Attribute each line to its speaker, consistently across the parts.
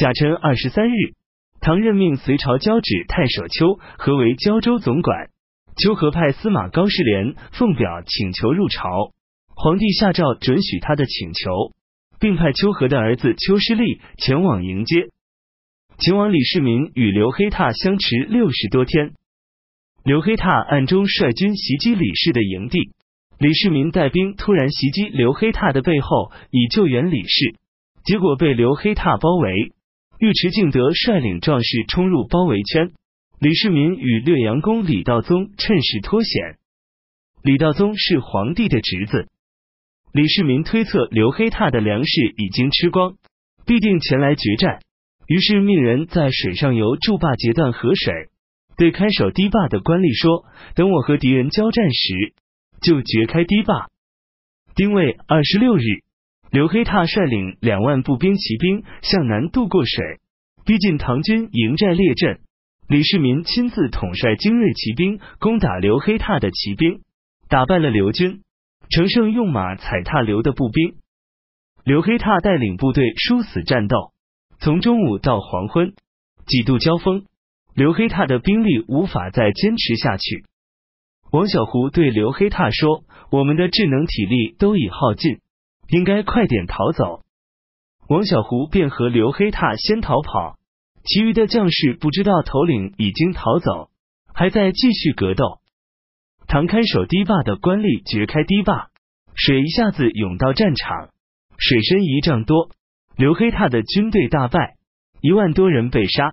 Speaker 1: 甲辰二十三日，唐任命隋朝交趾太守邱和为交州总管。邱和派司马高士廉奉表请求入朝，皇帝下诏准许他的请求，并派邱和的儿子邱师立前往迎接。秦王李世民与刘黑闼相持六十多天，刘黑闼暗中率军袭击李氏的营地，李世民带兵突然袭击刘黑闼的背后，以救援李氏，结果被刘黑闼包围。尉迟敬德率领壮士冲入包围圈，李世民与略阳公李道宗趁势脱险。李道宗是皇帝的侄子，李世民推测刘黑闼的粮食已经吃光，必定前来决战。于是命人在水上游筑坝截断河水，对看守堤坝的官吏说：“等我和敌人交战时，就掘开堤坝。”丁未二十六日，刘黑闼率领两万步兵骑兵向南渡过水，逼近唐军营寨列阵。李世民亲自统帅精锐骑兵攻打刘黑闼的骑兵，打败了刘军，乘胜用马踩踏刘的步兵。刘黑闼带领部队殊死战斗。从中午到黄昏，几度交锋，刘黑闼的兵力无法再坚持下去。王小胡对刘黑闼说：“我们的智能体力都已耗尽，应该快点逃走。”王小胡便和刘黑闼先逃跑，其余的将士不知道头领已经逃走，还在继续格斗。唐看守堤坝的官吏掘开堤坝，水一下子涌到战场，水深一丈多。刘黑闼的军队大败，一万多人被杀，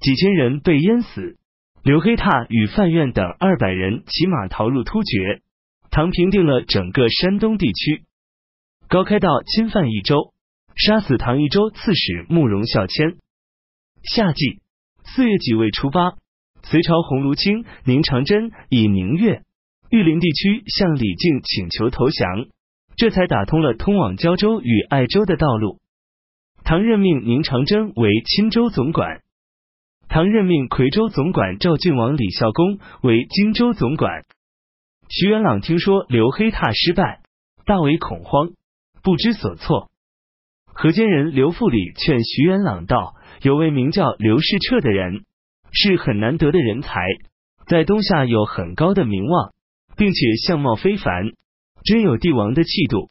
Speaker 1: 几千人被淹死。刘黑闼与范愿等二百人骑马逃入突厥，唐平定了整个山东地区。高开道侵犯益州，杀死唐益州刺史慕容孝谦。夏季四月己未初八，隋朝鸿胪卿宁长真以宁越、玉林地区向李靖请求投降，这才打通了通往胶州与爱州的道路。唐任命宁长真为钦州总管，唐任命夔州总管赵郡王李孝恭为荆州总管。徐元朗听说刘黑闼失败，大为恐慌，不知所措。河间人刘复礼劝徐元朗道：“有位名叫刘世彻的人，是很难得的人才，在东夏有很高的名望，并且相貌非凡，真有帝王的气度。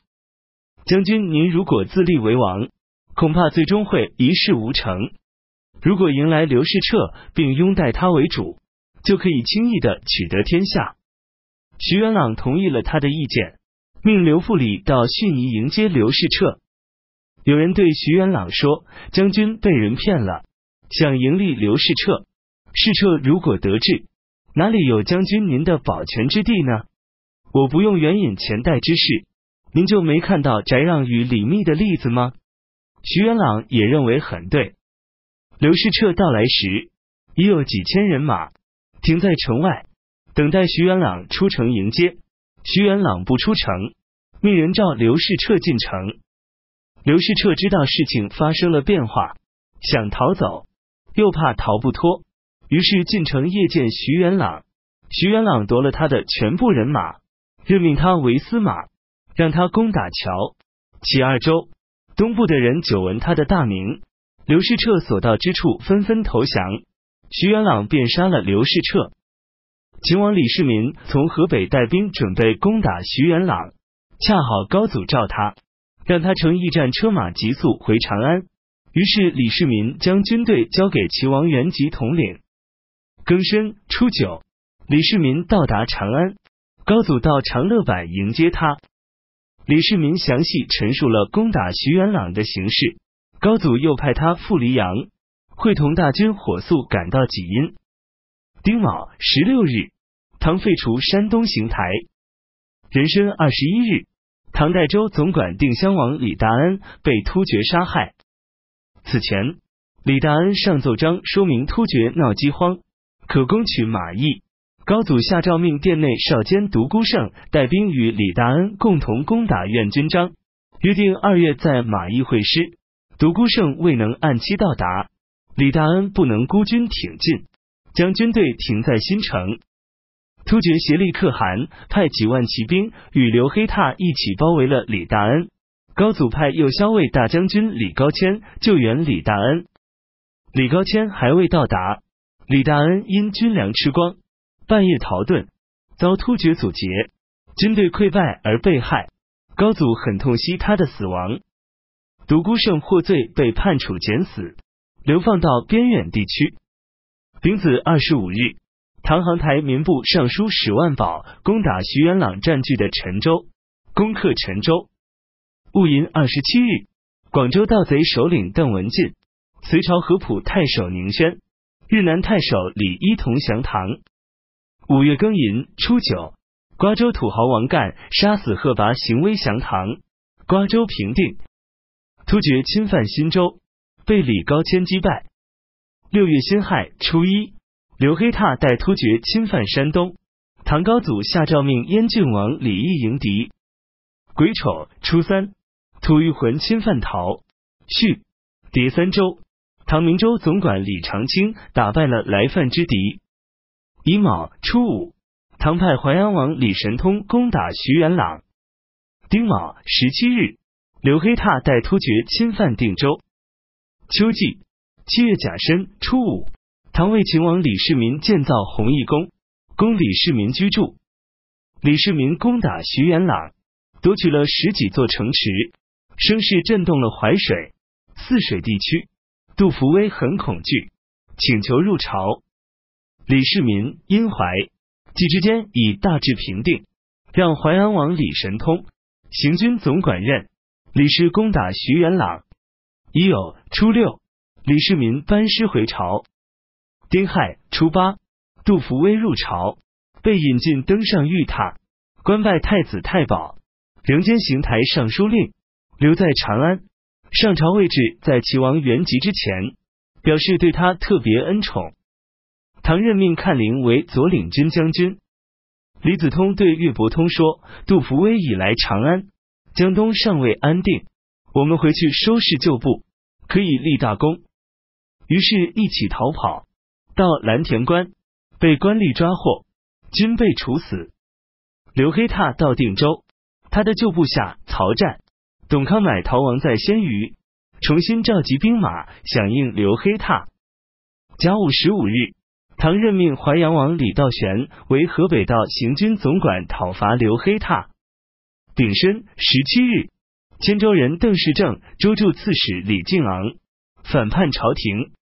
Speaker 1: 将军，您如果自立为王。”恐怕最终会一事无成。如果迎来刘世彻，并拥戴他为主，就可以轻易的取得天下。徐元朗同意了他的意见，命刘复礼到逊夷迎接刘世彻。有人对徐元朗说：“将军被人骗了，想迎立刘世彻。世彻如果得志，哪里有将军您的保全之地呢？我不用援引前代之事，您就没看到翟让与李密的例子吗？”徐元朗也认为很对。刘世彻到来时，已有几千人马停在城外，等待徐元朗出城迎接。徐元朗不出城，命人召刘世彻进城。刘世彻知道事情发生了变化，想逃走，又怕逃不脱，于是进城夜见徐元朗。徐元朗夺了他的全部人马，任命他为司马，让他攻打乔、齐二州。东部的人久闻他的大名，刘世彻所到之处纷纷投降，徐元朗便杀了刘世彻。秦王李世民从河北带兵准备攻打徐元朗，恰好高祖召他，让他乘驿站车马急速回长安。于是李世民将军队交给齐王元吉统领。庚申初九，李世民到达长安，高祖到长乐坂迎接他。李世民详细陈述了攻打徐元朗的形势，高祖又派他赴黎阳，会同大军火速赶到济阴。丁卯十六日，唐废除山东行台。壬申二十一日，唐代州总管定襄王李大恩被突厥杀害。此前，李大恩上奏章说明突厥闹饥荒，可攻取马邑。高祖下诏命殿内少监独孤胜带兵与李大恩共同攻打愿军章，约定二月在马邑会师。独孤胜未能按期到达，李大恩不能孤军挺进，将军队停在新城。突厥协力可汗派几万骑兵与刘黑闼一起包围了李大恩。高祖派右骁卫大将军李高谦救援李大恩，李高谦还未到达，李大恩因军粮吃光，半夜逃遁，遭突厥阻截，军队溃败而被害。高祖很痛惜他的死亡，独孤胜获罪，被判处减死，流放到边远地区。丙子二十五日，唐航台民部尚书史万宝攻打徐元朗占据的陈州，攻克陈州。戊寅二十七日，广州盗贼首领邓文进。隋朝合浦太守宁轩、日南太守李一同降唐。五月庚寅初九，瓜州土豪王干杀死贺拔，行威降唐。瓜州平定。突厥侵犯新州，被李高谦击败。六月辛亥初一，刘黑闼带突厥侵犯山东，唐高祖下诏命燕郡王李毅迎敌。癸丑初三，吐谷浑侵犯陶、叙、叠三州。唐明州总管李长卿打败了来犯之敌。乙卯初五，唐派淮阳王李神通攻打徐元朗。丁卯十七日，刘黑闼带突厥侵犯定州。秋季七月甲申初五，唐魏秦王李世民建造弘义宫，供李世民居住。李世民攻打徐元朗，夺取了十几座城池，声势震动了淮水、泗水地区。杜伏威很恐惧，请求入朝。李世民、殷怀季之间已大致平定，让淮安王李神通行军总管任。李氏攻打徐元朗，已有初六，李世民班师回朝。丁亥初八，杜伏威入朝，被引进登上玉榻，官拜太子太保，仍兼行台尚书令，留在长安。上朝位置在齐王元吉之前，表示对他特别恩宠。唐任命看陵为左领军将军。李子通对岳伯通说：“杜伏威已来长安，江东尚未安定，我们回去收拾旧部，可以立大功。”于是，一起逃跑到蓝田关，被官吏抓获，均被处死。刘黑闼到定州，他的旧部下曹湛。董康买逃亡在鲜于，重新召集兵马响应刘黑闼。甲午十五日，唐任命淮阳王李道玄为河北道行军总管，讨伐刘黑闼。丙申十七日，千州人邓世正捉住刺史李敬昂，反叛朝廷。